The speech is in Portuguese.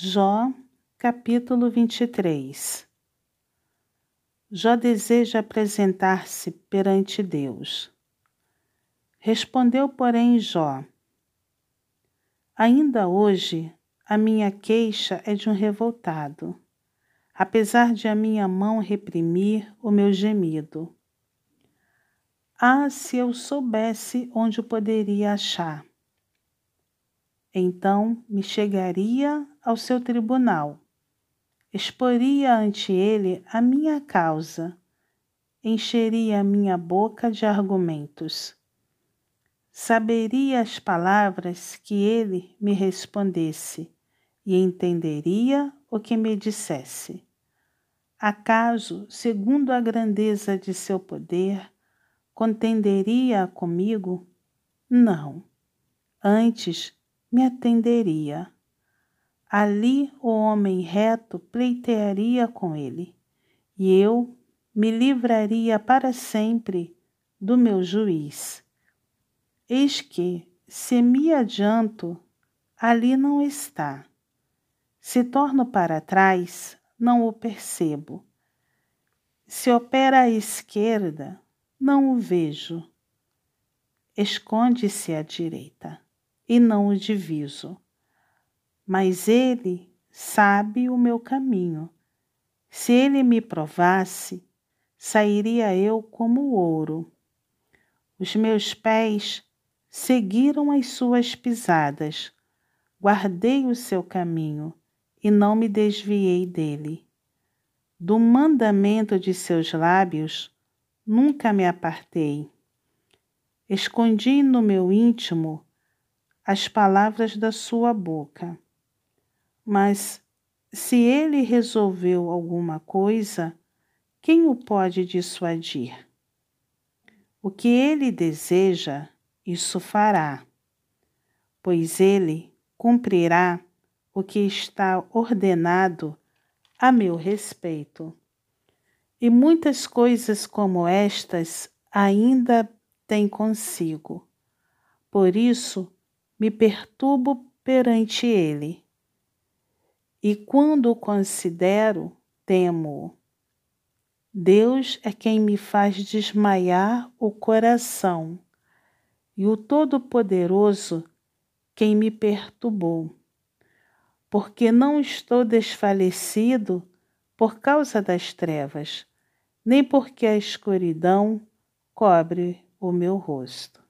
Jó, capítulo 23 Jó deseja apresentar-se perante Deus. Respondeu, porém, Jó: Ainda hoje a minha queixa é de um revoltado, apesar de a minha mão reprimir o meu gemido. Ah, se eu soubesse onde o poderia achar! Então me chegaria ao seu tribunal, exporia ante ele a minha causa, encheria a minha boca de argumentos. Saberia as palavras que ele me respondesse e entenderia o que me dissesse. Acaso, segundo a grandeza de seu poder, contenderia comigo? Não. Antes, me atenderia. Ali o homem reto pleitearia com ele, e eu me livraria para sempre do meu juiz. Eis que, se me adianto, ali não está. Se torno para trás, não o percebo. Se opera à esquerda, não o vejo. Esconde-se à direita e não o diviso. Mas ele sabe o meu caminho. Se ele me provasse, sairia eu como ouro. Os meus pés seguiram as suas pisadas, guardei o seu caminho e não me desviei dele. Do mandamento de seus lábios nunca me apartei. Escondi no meu íntimo as palavras da sua boca. Mas se ele resolveu alguma coisa, quem o pode dissuadir? O que ele deseja, isso fará, pois ele cumprirá o que está ordenado a meu respeito. E muitas coisas como estas ainda tem consigo. Por isso, me perturbo perante ele. E quando o considero, temo. Deus é quem me faz desmaiar o coração, e o Todo-Poderoso quem me perturbou, porque não estou desfalecido por causa das trevas, nem porque a escuridão cobre o meu rosto.